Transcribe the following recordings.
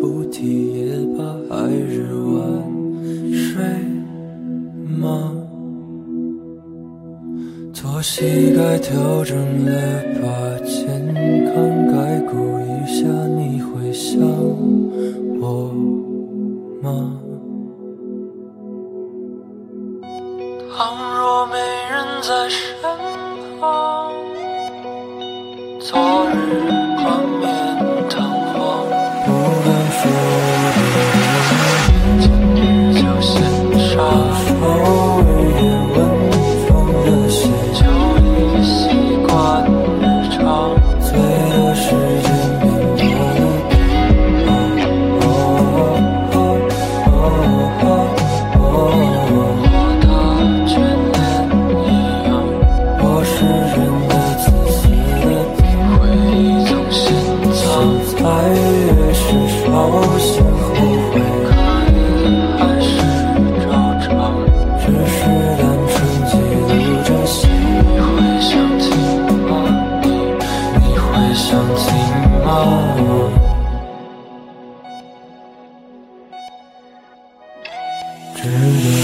不提也罢，还是晚睡吗？坐膝盖调整了把，健康该顾一下，你会想我吗？倘若没人在身。Turn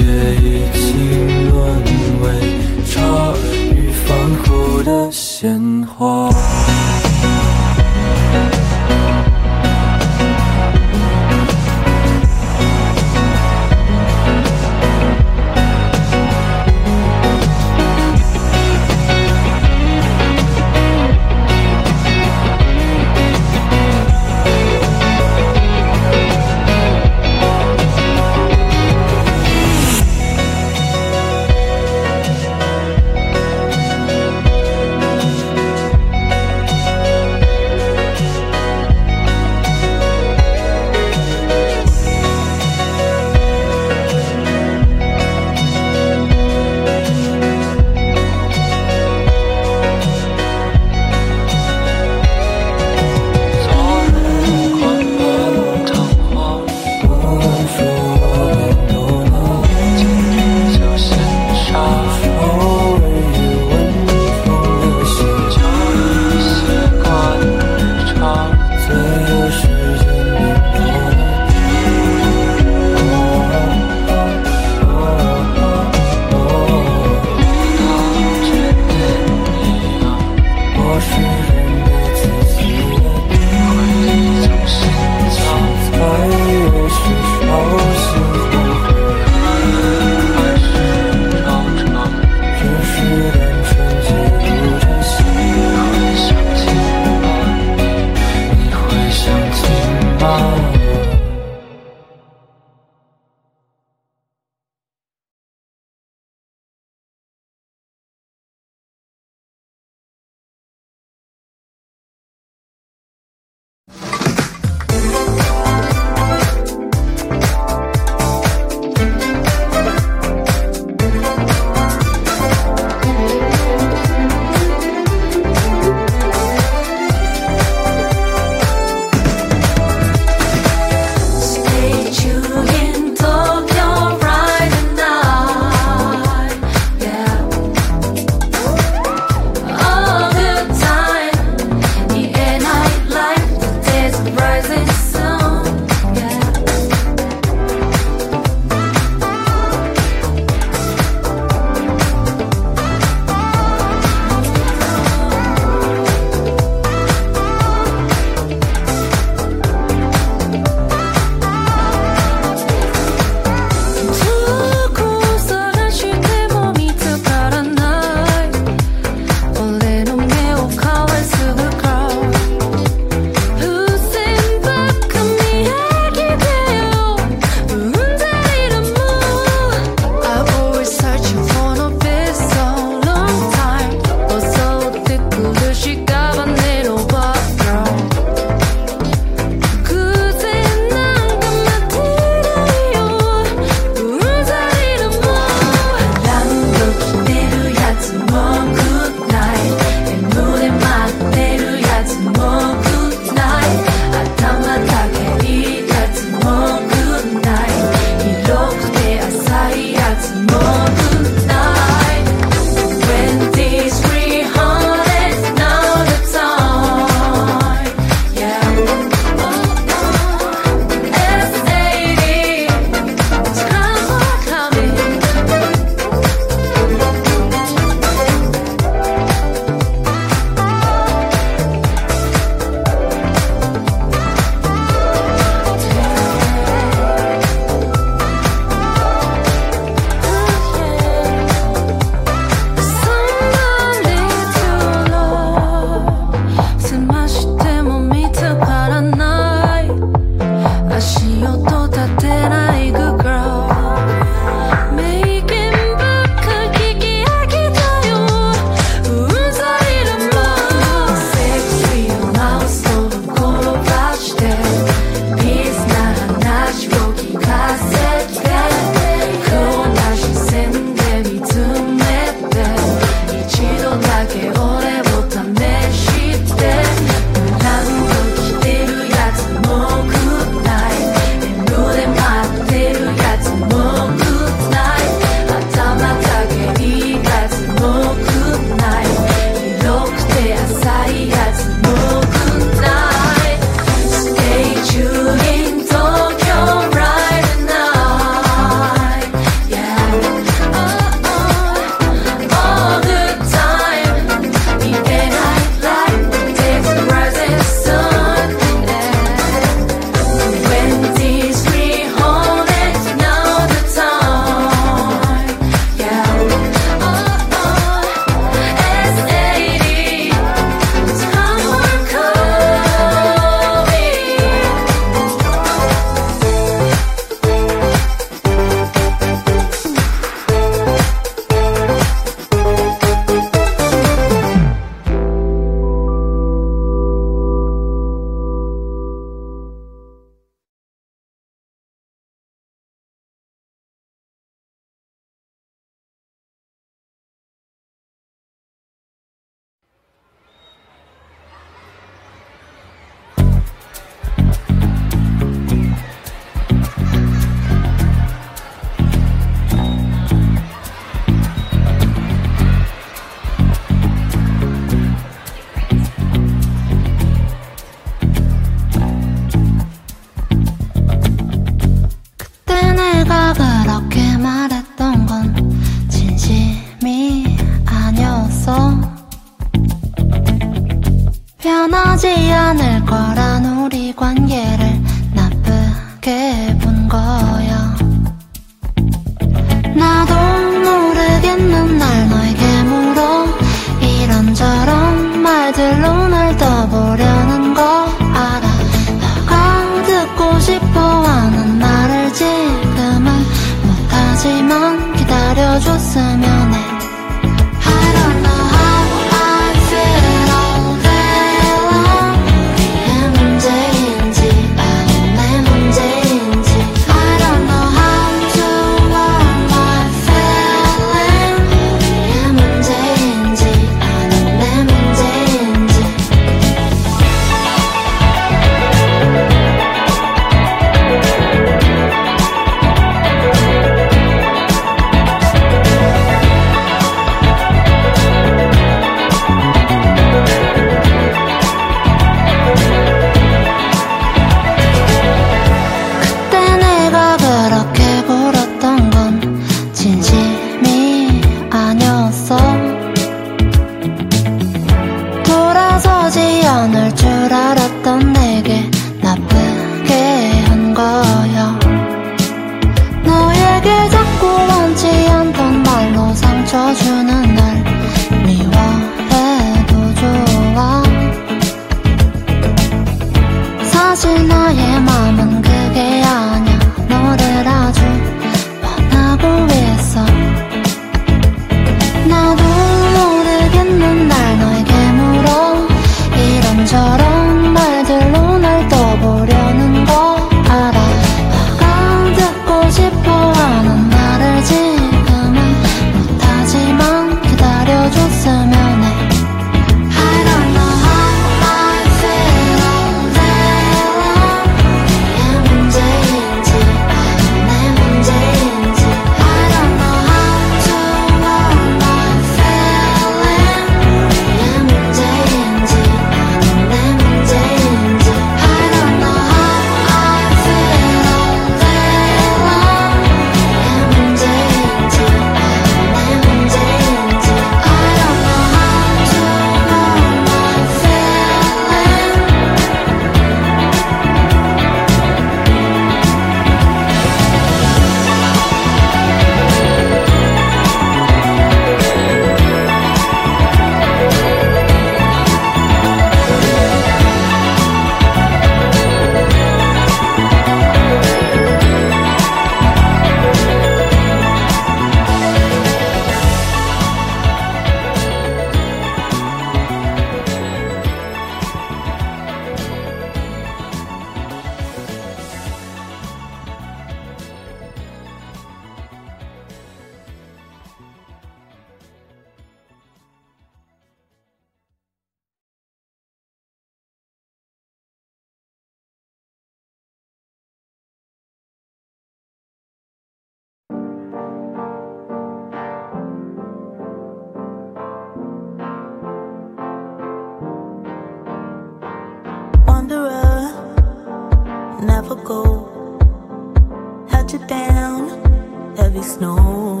never go. Held you down, heavy snow.